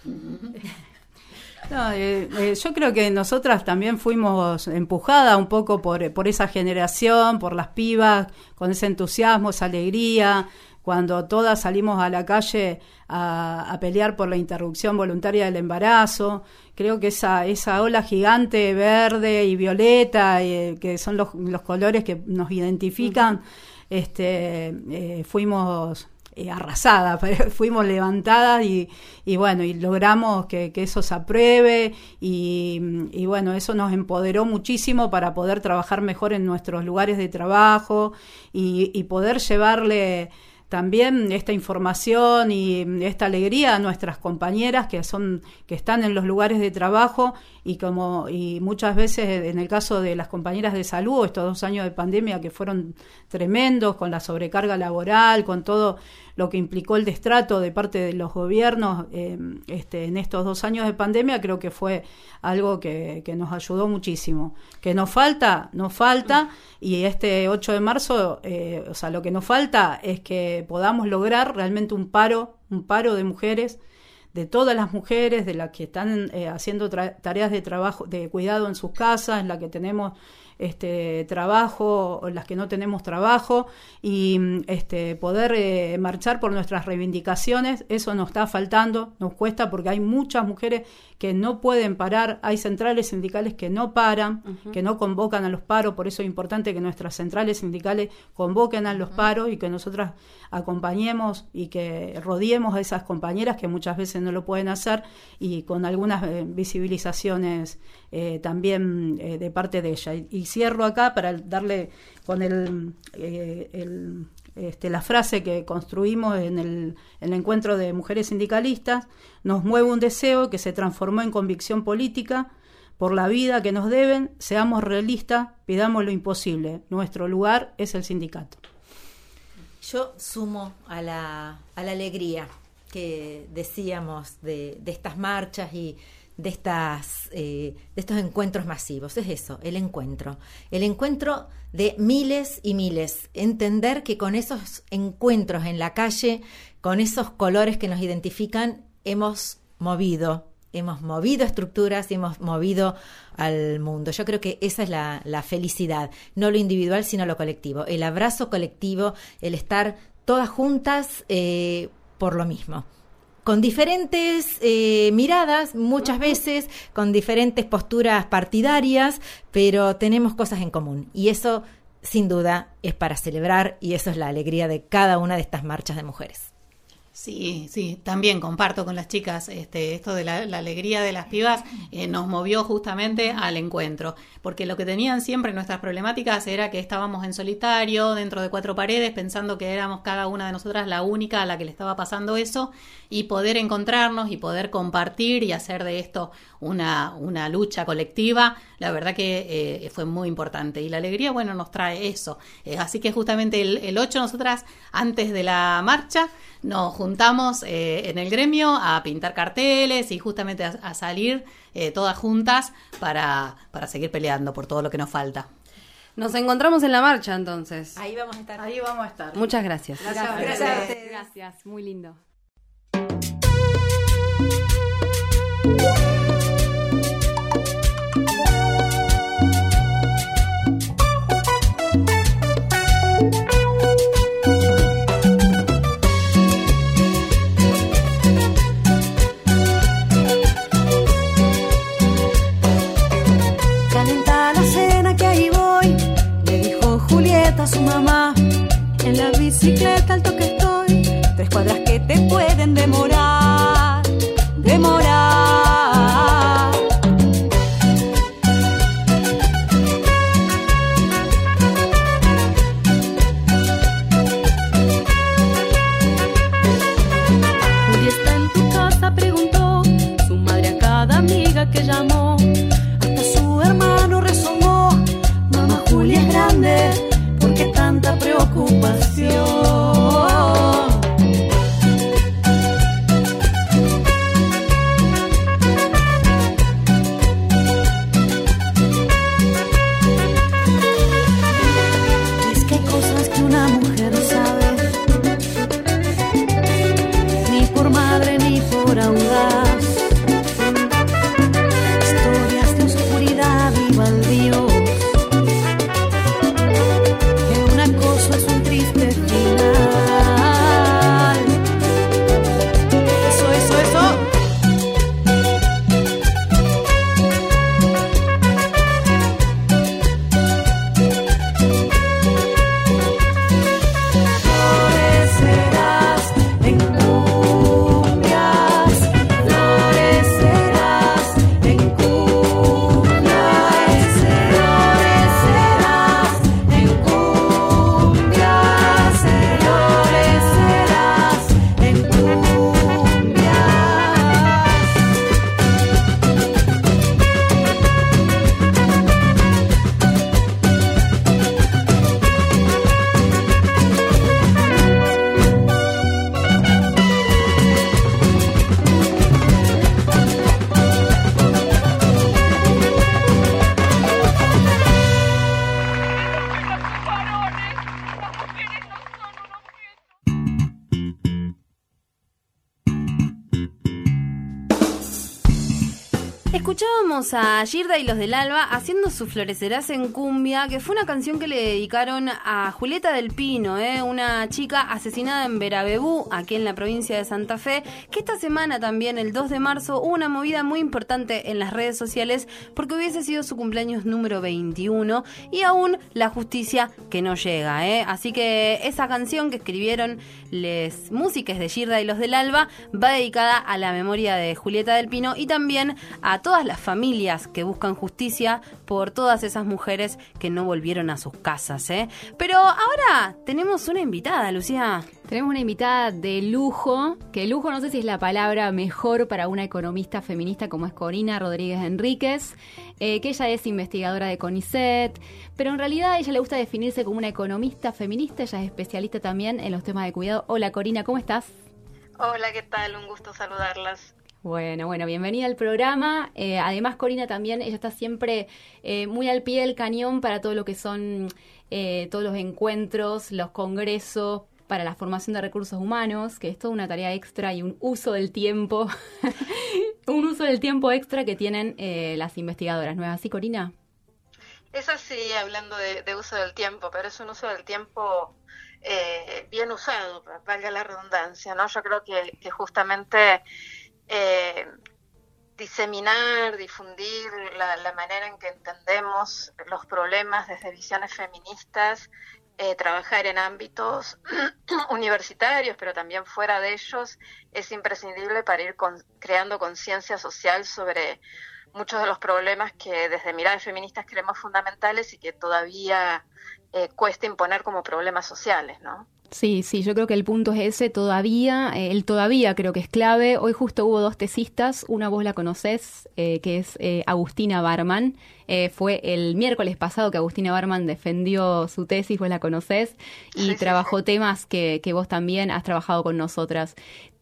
(laughs) Eh, eh, yo creo que nosotras también fuimos empujadas un poco por, por esa generación, por las pibas, con ese entusiasmo, esa alegría, cuando todas salimos a la calle a, pelear por la interrupción voluntaria del embarazo. Creo que esa, esa ola gigante verde y violeta, eh, que son los, los, colores que nos identifican, este, fuimos eh, arrasada, (laughs) fuimos levantadas y, y, bueno, y logramos que, eso se apruebe y, y, bueno, eso nos empoderó muchísimo para poder trabajar mejor en nuestros lugares de trabajo y, y poder llevarle también esta información y esta alegría a nuestras compañeras que son que están en los lugares de trabajo y como y muchas veces en el caso de las compañeras de salud estos dos años de pandemia que fueron tremendos con la sobrecarga laboral con todo lo que implicó el destrato de parte de los gobiernos eh, este, en estos dos años de pandemia creo que fue algo que, que nos ayudó muchísimo. Que nos falta nos falta y este 8 de marzo eh, o sea lo que nos falta es que podamos lograr realmente un paro un paro de mujeres de todas las mujeres, de las que están eh, haciendo tareas de trabajo, de cuidado en sus casas, en la que tenemos este trabajo, las que no tenemos trabajo, y este poder eh, marchar por nuestras reivindicaciones, eso nos está faltando, nos cuesta porque hay muchas mujeres que no pueden parar, hay centrales sindicales que no paran, que no convocan a los paros, por eso es importante que nuestras centrales sindicales convoquen a los paros y que nosotras acompañemos y que rodeemos a esas compañeras que muchas veces no lo pueden hacer y con algunas eh, visibilizaciones eh, también eh, de parte de ella. Y, cierro acá para darle con el, el este, la frase que construimos en el, el, encuentro de mujeres sindicalistas, nos mueve un deseo que se transformó en convicción política por la vida que nos deben, seamos realistas, pidamos lo imposible. Nuestro lugar es el sindicato. Yo sumo a la, a la alegría que decíamos de, de estas marchas y de, estas, eh, de estos encuentros masivos. Es eso, el encuentro. El encuentro de miles y miles. Entender que con esos encuentros en la calle, con esos colores que nos identifican, hemos movido, hemos movido estructuras y hemos movido al mundo. Yo creo que esa es la, felicidad, no lo individual, sino lo colectivo. El abrazo colectivo, el estar todas juntas eh, por lo mismo con diferentes eh, miradas, muchas veces, con diferentes posturas partidarias, pero tenemos cosas en común. Y eso, sin duda, es para celebrar y eso es la alegría de cada una de estas marchas de mujeres. Sí, sí, también comparto con las chicas este, esto de la, alegría de las pibas eh, nos movió justamente al encuentro, porque lo que tenían siempre nuestras problemáticas era que estábamos en solitario, dentro de cuatro paredes, pensando que éramos cada una de nosotras la única a la que le estaba pasando eso, y poder encontrarnos y poder compartir y hacer de esto una, una lucha colectiva, la verdad que eh, fue muy importante. Y la alegría, bueno, nos trae eso. Eh, así que justamente el, el 8 nosotras, antes de la marcha, nos juntamos eh, en el gremio a pintar carteles y justamente a, salir eh, todas juntas para, para seguir peleando por todo lo que nos falta. Nos encontramos en la marcha entonces. Ahí vamos a estar. Ahí vamos a estar. Muchas gracias. Gracias. Gracias. gracias. Muy lindo. Su mamá. En la bicicleta al toque estoy, tres cuadras que te pueden demorar, a Girda y los del Alba haciendo su Florecerás en Cumbia, que fue una canción que le dedicaron a Julieta del Pino, ¿eh? una chica asesinada en Verabebú, aquí en la provincia de Santa Fe, que esta semana también, el 2 de marzo, hubo una movida muy importante en las redes sociales porque hubiese sido su cumpleaños número 21 y aún la justicia que no llega. ¿eh? Así que esa canción que escribieron les músicas de Girda y los del Alba va dedicada a la memoria de Julieta del Pino y también a todas las familias que buscan justicia por todas esas mujeres que no volvieron a sus casas. ¿eh? Pero ahora tenemos una invitada, Lucía. Tenemos una invitada de lujo, que lujo no sé si es la palabra mejor para una economista feminista como es Corina Rodríguez Enríquez, eh, que ella es investigadora de CONICET, pero en realidad a ella le gusta definirse como una economista feminista, ella es especialista también en los temas de cuidado. Hola Corina, ¿cómo estás? Hola, ¿qué tal? Un gusto saludarlas. Bueno, bueno, bienvenida al programa. Eh, además, Corina también, ella está siempre eh, muy al pie del cañón para todo lo que son eh, todos los encuentros, los congresos para la formación de recursos humanos, que es toda una tarea extra y un uso del tiempo, (laughs) un uso del tiempo extra que tienen las investigadoras. ¿No es así, Corina? Es así, hablando de, uso del tiempo, pero es un uso del tiempo bien usado, valga la redundancia, ¿no? Yo creo que, que justamente eh, diseminar, difundir la, manera en que entendemos los problemas desde visiones feministas, eh, trabajar en ámbitos (clears throat) universitarios, pero también fuera de ellos, es imprescindible para ir creando conciencia social sobre muchos de los problemas que desde miradas feministas creemos fundamentales y que todavía eh, cuesta imponer como problemas sociales, ¿no? Sí, sí, yo creo que el punto es ese todavía, eh, el todavía creo que es clave. Hoy justo hubo dos tesistas, una vos la conocés, eh, que es eh, Agustina Barman. fue el miércoles pasado que Agustina Barman defendió su tesis, vos la conocés, y trabajó temas que, que vos también has trabajado con nosotras.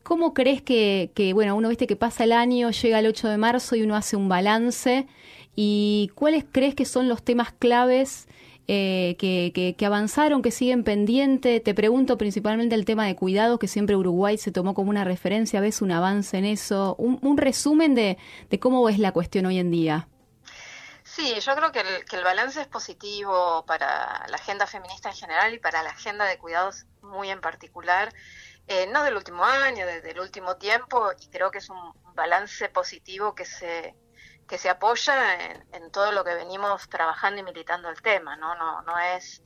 ¿Cómo crees que, que, bueno, uno viste que pasa el año, llega el 8 de marzo y uno hace un balance? ¿Y cuáles crees que son los temas claves? Eh, que, que, avanzaron, que siguen pendiente. Te pregunto principalmente el tema de cuidados, que siempre Uruguay se tomó como una referencia. ¿Ves un avance en eso? Un, resumen de, cómo es la cuestión hoy en día. Sí, yo creo que el, que el, balance es positivo para la agenda feminista en general y para la agenda de cuidados muy en particular, eh, no del último año, desde el último tiempo, y creo que es un balance positivo que se, que se apoya en, todo lo que venimos trabajando y militando el tema, ¿no? No, no es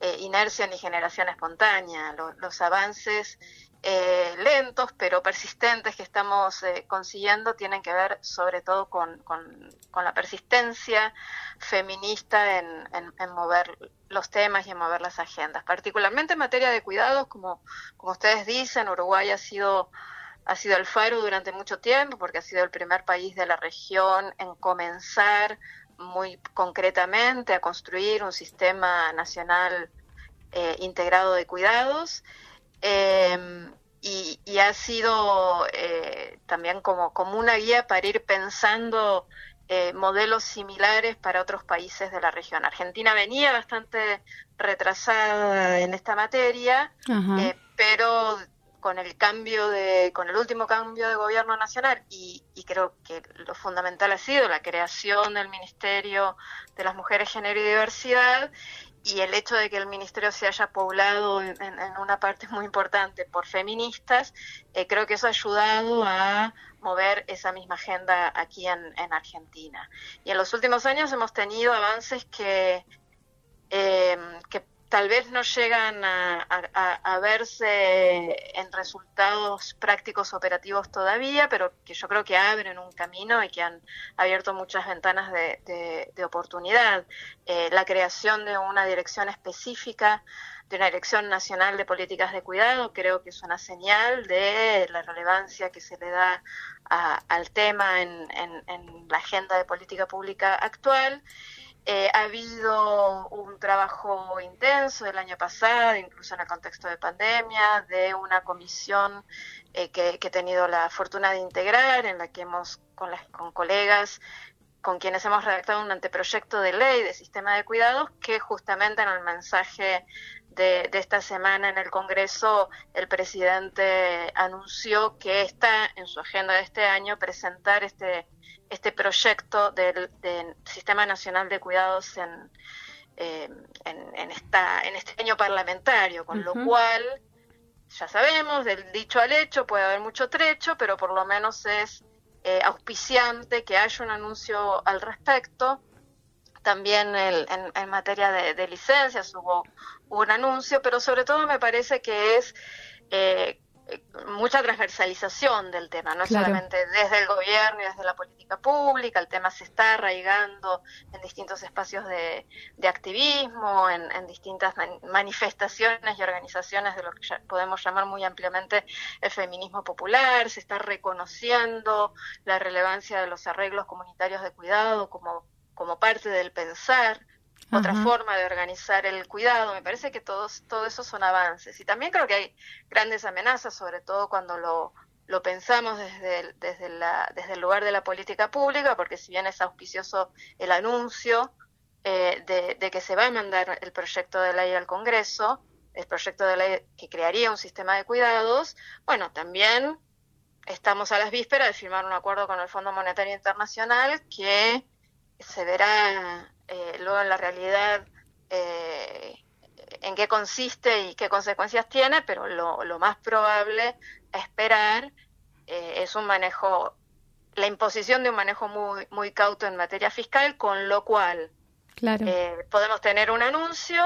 eh, inercia ni generación espontánea. los avances eh, lentos pero persistentes que estamos eh, consiguiendo tienen que ver sobre todo con, con, la persistencia feminista en, en, mover los temas y en mover las agendas. Particularmente en materia de cuidados, como, como ustedes dicen, Uruguay ha sido ha sido el faro durante mucho tiempo porque ha sido el primer país de la región en comenzar muy concretamente a construir un sistema nacional eh, integrado de cuidados em, y, ha sido eh, también como, como una guía para ir pensando eh, modelos similares para otros países de la región. Argentina venía bastante retrasada en esta materia, pero con el cambio de, con el último cambio de gobierno nacional y, creo que lo fundamental ha sido la creación del Ministerio de las Mujeres, Género y Diversidad y el hecho de que el ministerio se haya poblado en, una parte muy importante por feministas, eh, creo que eso ha ayudado a mover esa misma agenda aquí en, Argentina. Y en los últimos años hemos tenido avances que, eh, que tal vez no llegan a, verse en resultados prácticos operativos todavía, pero que yo creo que abren un camino y que han abierto muchas ventanas de, oportunidad. Eh, la creación de una dirección específica, de una dirección nacional de políticas de cuidado, creo que es una señal de la relevancia que se le da al tema en la agenda de política pública actual. Eh, ha habido un trabajo intenso el año pasado, incluso en el contexto de pandemia, de una comisión eh, que, he tenido la fortuna de integrar, en la que hemos, con, las, con colegas, con quienes hemos redactado un anteproyecto de ley de sistema de cuidados, que justamente en el mensaje de, de esta semana en el Congreso, el presidente anunció que está en su agenda de este año presentar este este proyecto del, Sistema Nacional de Cuidados en, eh, en, esta, en este año parlamentario, con lo cual ya sabemos, del dicho al hecho puede haber mucho trecho, pero por lo menos es eh, auspiciante que haya un anuncio al respecto. También en, en, materia de, licencias hubo, un anuncio, pero sobre todo me parece que es eh, mucha transversalización del tema, no solamente desde el gobierno y desde la política pública, el tema se está arraigando en distintos espacios de, activismo, en, distintas manifestaciones y organizaciones de lo que podemos llamar muy ampliamente el feminismo popular, se está reconociendo la relevancia de los arreglos comunitarios de cuidado como, como parte del pensar otra forma de organizar el cuidado. Me parece que todos, todo eso son avances. Y también creo que hay grandes amenazas, sobre todo cuando lo lo pensamos desde el, desde, la, desde el lugar de la política pública, porque si bien es auspicioso el anuncio eh, de, que se va a mandar el proyecto de ley al Congreso, el proyecto de ley que crearía un sistema de cuidados, bueno, también estamos a las vísperas de firmar un acuerdo con el Fondo Monetario Internacional que se verá eh, luego en la realidad eh, en qué consiste y qué consecuencias tiene, pero lo, lo más probable a esperar eh, es un manejo, la imposición de un manejo muy, muy cauto en materia fiscal, con lo cual eh, podemos tener un anuncio,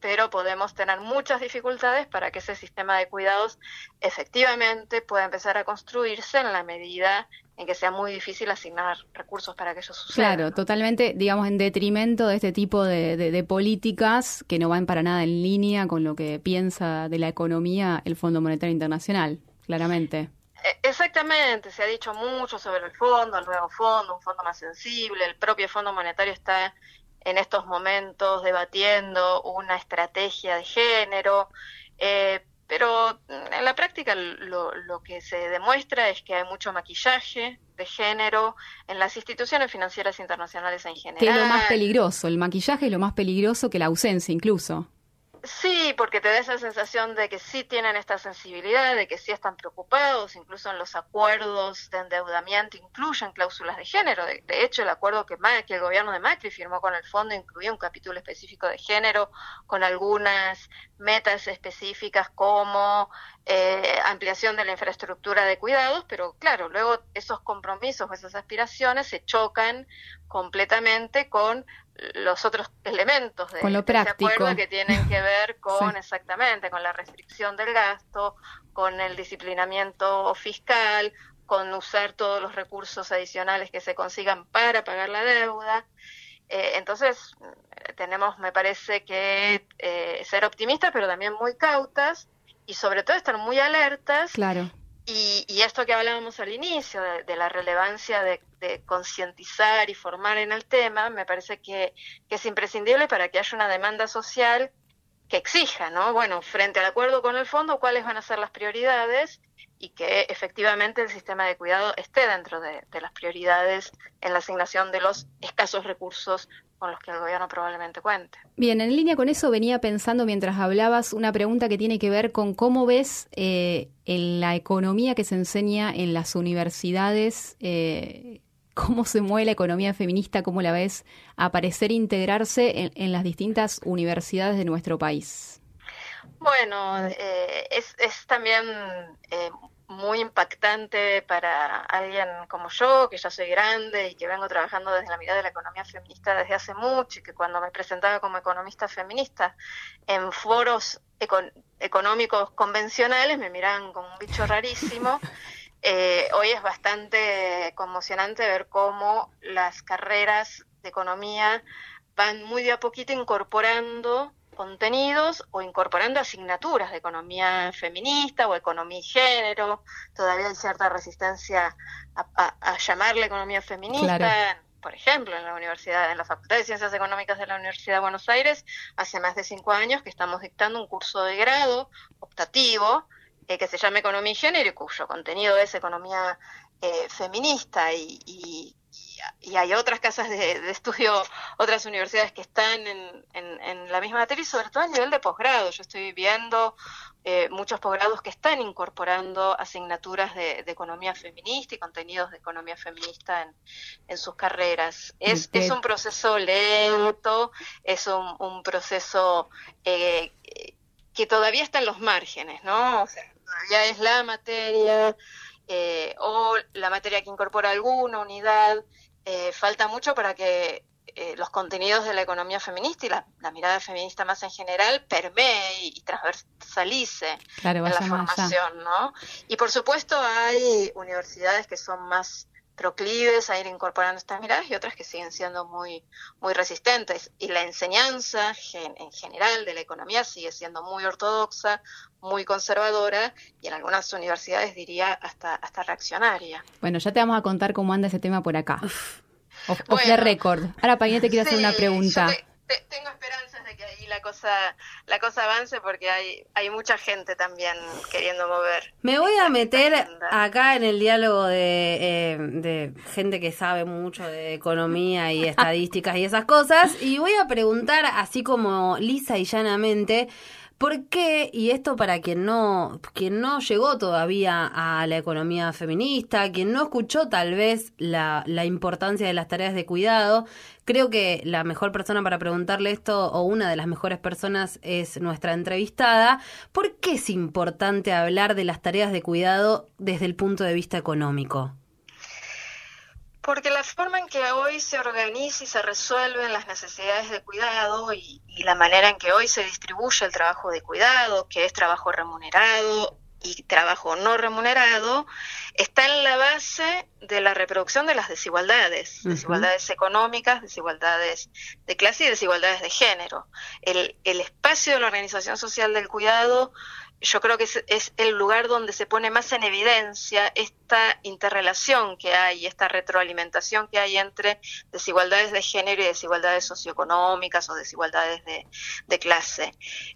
pero podemos tener muchas dificultades para que ese sistema de cuidados efectivamente pueda empezar a construirse en la medida en que sea muy difícil asignar recursos para que eso suceda. Claro, totalmente, digamos, en detrimento de este tipo de, de, políticas que no van para nada en línea con lo que piensa de la economía el Fondo Monetario Internacional, claramente. E, exactamente, se ha dicho mucho sobre el fondo, el nuevo fondo, un fondo más sensible, el propio Fondo Monetario está en estos momentos debatiendo una estrategia de género, eh, pero en la práctica lo, lo, que se demuestra es que hay mucho maquillaje de género en las instituciones financieras internacionales en general. Que es lo más peligroso, el maquillaje es lo más peligroso que la ausencia incluso. Sí, porque te da esa sensación de que sí tienen esta sensibilidad, de que sí están preocupados, incluso en los acuerdos de endeudamiento incluyen cláusulas de género. De, hecho, el acuerdo que, que, el gobierno de Macri firmó con el fondo incluía un capítulo específico de género con algunas metas específicas como eh, ampliación de la infraestructura de cuidados, pero claro, luego esos compromisos o esas aspiraciones se chocan completamente con los otros elementos de, ese acuerdo que tienen que ver (laughs) con exactamente con la restricción del gasto, con el disciplinamiento fiscal, con usar todos los recursos adicionales que se consigan para pagar la deuda. Eh, entonces, tenemos, me parece que eh, ser optimistas, pero también muy cautas y sobre todo estar muy alertas claro. Y, esto que hablábamos al inicio, de, la relevancia de, concientizar y formar en el tema, me parece que, es imprescindible para que haya una demanda social que exija, ¿no? Bueno, frente al acuerdo con el fondo, cuáles van a ser las prioridades y que efectivamente el sistema de cuidado esté dentro de las prioridades en la asignación de los escasos recursos con los que el gobierno probablemente cuente. Bien, en línea con eso venía pensando mientras hablabas una pregunta que tiene que ver con cómo ves eh, en la economía que se enseña en las universidades, eh, cómo se mueve la economía feminista, cómo la ves aparecer, integrarse en, las distintas universidades de nuestro país. Bueno, eh, es, es, también muy impactante para alguien como yo, que ya soy grande y que vengo trabajando desde la mirada de la economía feminista desde hace mucho y que cuando me presentaba como economista feminista en foros económicos convencionales me miraban como un bicho rarísimo. (laughs) Eh, hoy es bastante conmocionante ver cómo las carreras de economía van muy de a poquito incorporando contenidos o incorporando asignaturas de economía feminista o economía y género. Todavía hay cierta resistencia a, llamarle economía feminista. Por ejemplo, en la universidad, en la Facultad de Ciencias Económicas de la Universidad de Buenos Aires, hace más de cinco años que estamos dictando un curso de grado optativo eh, que se llama Economía y Género y cuyo contenido es economía eh, feminista y, y hay otras casas de, estudio, otras universidades que están en, en, la misma materia y sobre todo a nivel de posgrado. Yo estoy viendo eh, muchos posgrados que están incorporando asignaturas de, economía feminista y contenidos de economía feminista en, en sus carreras. Es, es un proceso lento, es un, un proceso eh, que todavía está en los márgenes, ¿no? O sea, todavía es la materia. Eh, o la materia que incorpora alguna unidad eh, falta mucho para que eh, los contenidos de la economía feminista y la, mirada feminista más en general permee y, transversalice en la formación, ¿no? Y por supuesto hay universidades que son más proclives a ir incorporando estas miradas y otras que siguen siendo muy muy resistentes y la enseñanza en general de la economía sigue siendo muy ortodoxa, muy conservadora y en algunas universidades diría hasta hasta reaccionaria. Bueno, ya te vamos a contar cómo anda ese tema por acá. Off, the record. Ahora, Pañete, te quiero hacer una pregunta. tengo que ahí la cosa, la cosa avance porque hay, hay mucha gente también queriendo mover. Me voy a meter acá en el diálogo de, eh, de gente que sabe mucho de economía y (laughs) estadísticas y esas cosas y voy a preguntar así como lisa y llanamente ¿Por qué? Y esto para quien no, quien no llegó todavía a la economía feminista, quien no escuchó tal vez la, la importancia de las tareas de cuidado, creo que la mejor persona para preguntarle esto, o una de las mejores personas, es nuestra entrevistada. ¿Por qué es importante hablar de las tareas de cuidado desde el punto de vista económico? Porque la forma en que hoy se organiza y se resuelven las necesidades de cuidado y, la manera en que hoy se distribuye el trabajo de cuidado, que es trabajo remunerado y trabajo no remunerado, está en la base de la reproducción de las desigualdades, desigualdades económicas, desigualdades de clase y desigualdades de género. El, el espacio de la organización social del cuidado yo creo que es, el lugar donde se pone más en evidencia esta interrelación que hay, esta retroalimentación que hay entre desigualdades de género y desigualdades socioeconómicas o desigualdades de, de clase.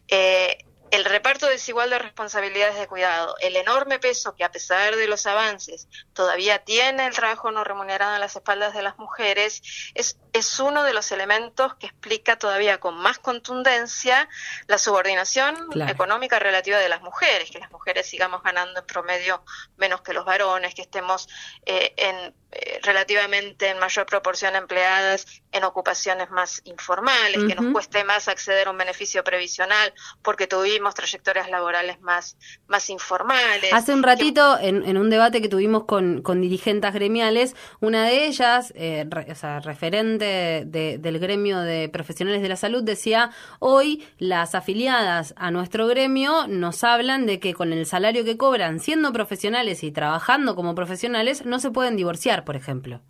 Eh, el reparto desigual de responsabilidades de cuidado, el enorme peso que a pesar de los avances todavía tiene el trabajo no remunerado en las espaldas de las mujeres, es, es uno de los elementos que explica todavía con más contundencia la subordinación económica relativa de las mujeres, que las mujeres sigamos ganando en promedio menos que los varones, que estemos eh, en eh, relativamente en mayor proporción empleadas en ocupaciones más informales, que nos cueste más acceder a un beneficio previsional porque tuvimos trayectorias laborales más, más informales. Hace un ratito, en, un debate que tuvimos con, con dirigentes gremiales, una de ellas, eh, o sea, referente del gremio de profesionales de la salud, decía, hoy las afiliadas a nuestro gremio nos hablan de que con el salario que cobran siendo profesionales y trabajando como profesionales no se pueden divorciar por ejemplo.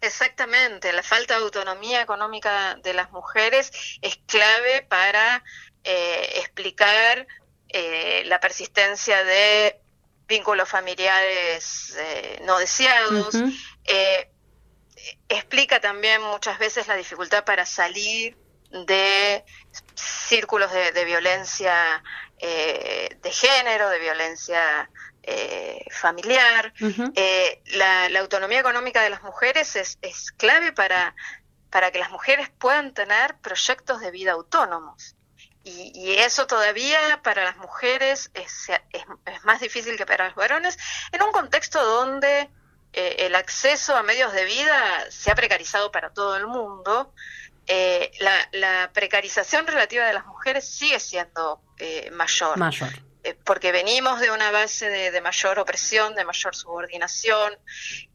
Exactamente, la falta de autonomía económica de las mujeres es clave para eh, explicar eh, la persistencia de vínculos familiares eh, no deseados. explica también muchas veces la dificultad para salir de círculos de violencia de género, de violencia eh, familiar. Eh, la, autonomía económica de las mujeres es, es clave para, para que las mujeres puedan tener proyectos de vida autónomos. Y, eso todavía para las mujeres es, más difícil que para los varones, en un contexto donde eh, el acceso a medios de vida se ha precarizado para todo el mundo. la, la, precarización relativa de las mujeres sigue siendo mayor. Mayor. Eh, porque venimos de una base de, mayor opresión, de mayor subordinación,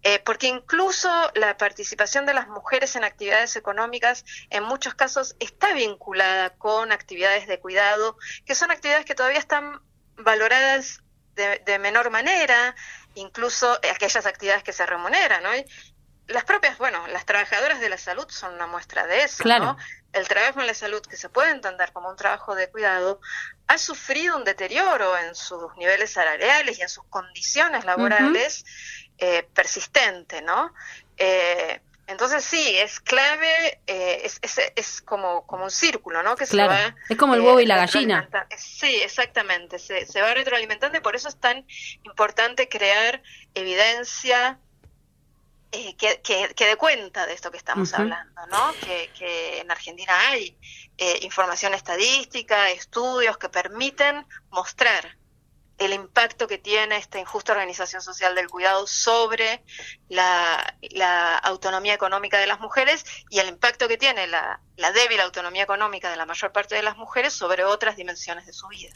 eh, porque incluso la participación de las mujeres en actividades económicas en muchos casos está vinculada con actividades de cuidado, que son actividades que todavía están valoradas de, menor manera, incluso aquellas actividades que se remuneran, ¿no? Las propias, bueno, las trabajadoras de la salud son una muestra de eso, ¿no? El trabajo en la salud, que se puede entender como un trabajo de cuidado, ha sufrido un deterioro en sus niveles salariales y en sus condiciones laborales eh, persistente, ¿no? Eh, entonces sí, es clave, eh, es, es, es, como, como un círculo, ¿no? Que se va, es como el huevo y la gallina. Sí, exactamente, se, se va retroalimentando y por eso es tan importante crear evidencia, eh, que, que, dé cuenta de esto que estamos hablando, ¿no? Que, que, en Argentina hay eh, información estadística, estudios que permiten mostrar el impacto que tiene esta injusta organización social del cuidado sobre la, autonomía económica de las mujeres y el impacto que tiene la, débil autonomía económica de la mayor parte de las mujeres sobre otras dimensiones de su vida.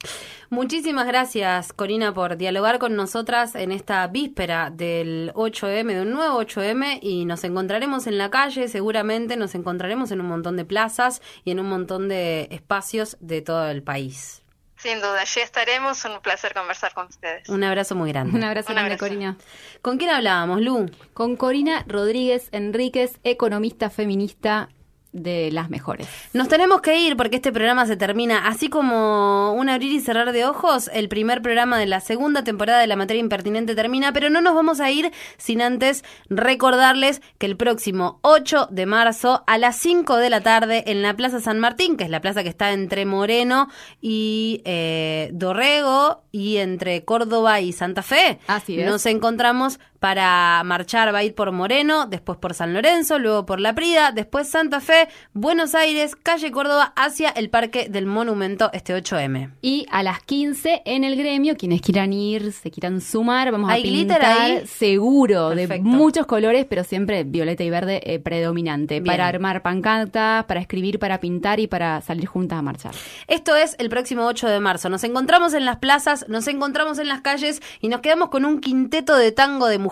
Muchísimas gracias, Corina, por dialogar con nosotras en esta víspera del 8M, de un nuevo 8M, y nos encontraremos en la calle, seguramente nos encontraremos en un montón de plazas y en un montón de espacios de todo el país. Sin duda, allí estaremos. Un placer conversar con ustedes. Un abrazo muy grande. Un abrazo grande, Corina. ¿Con quién hablábamos, Lu? Con Corina Rodríguez Enríquez, economista feminista de las mejores. Nos tenemos que ir porque este programa se termina. Así como un abrir y cerrar de ojos, el primer programa de la segunda temporada de la materia impertinente termina, pero no nos vamos a ir sin antes recordarles que el próximo 8 de marzo a las 5 de la tarde en la Plaza San Martín, que es la plaza que está entre Moreno y eh, Dorrego y entre Córdoba y Santa Fe, Así es. nos encontramos para marchar, va a ir por Moreno, después por San Lorenzo, luego por La Prida, después Santa Fe, Buenos Aires, calle Córdoba, hacia el Parque del Monumento este 8M. Y a las 15 en el gremio, quienes quieran ir, se quieran sumar, vamos a ¿Hay glitter pintar ahí? seguro, de muchos colores, pero siempre violeta y verde eh, predominante, Bien. para armar pancartas, para escribir, para pintar y para salir juntas a marchar. Esto es el próximo 8 de marzo. Nos encontramos en las plazas, nos encontramos en las calles y nos quedamos con un quinteto de tango de mujeres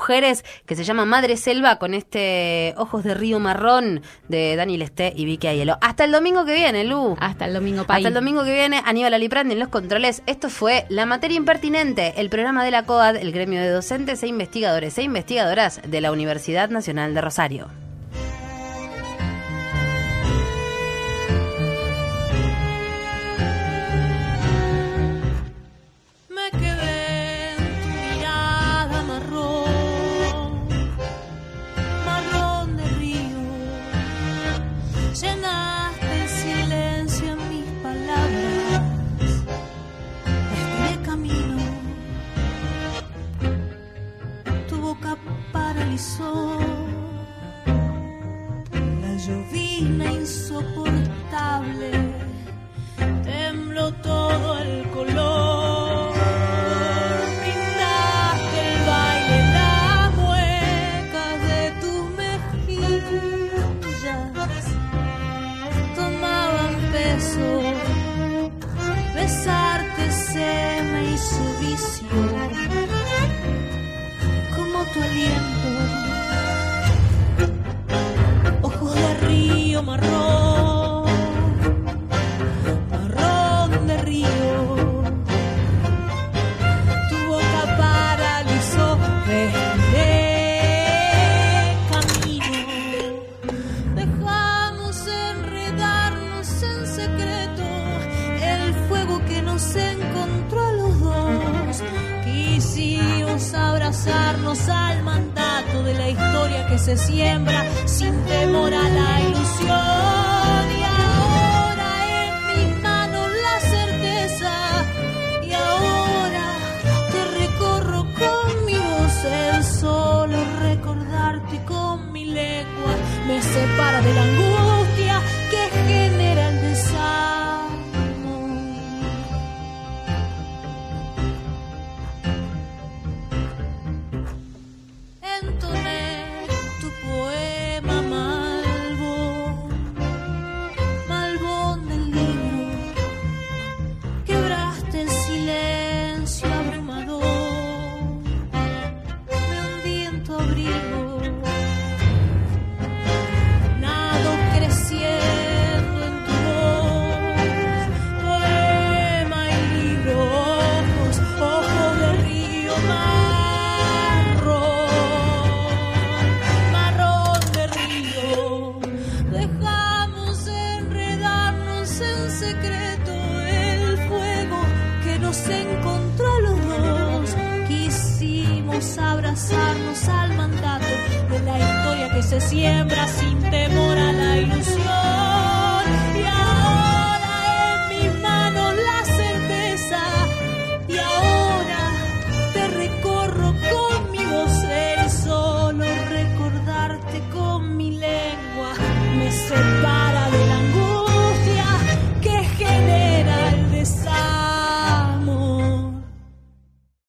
que se llama Madre Selva con este Ojos de Río Marrón de Dani Lesté y Vicky Aiello. Hasta el domingo que viene, Lu. Hasta el domingo, Pai. Hasta el domingo que viene, Aníbal Aliprandi en los controles. Esto fue La Materia Impertinente, el programa de la COAD, el gremio de docentes e investigadores e investigadoras de la Universidad Nacional de Rosario. La llovina insoportable tembló todo el color. Abrazarnos al mandato de la historia que se siembra sin temor a la ilusión. Y ahora en mis manos la certeza. Y ahora te recorro con mi voz el solo recordarte con mi lengua me separa de la angustia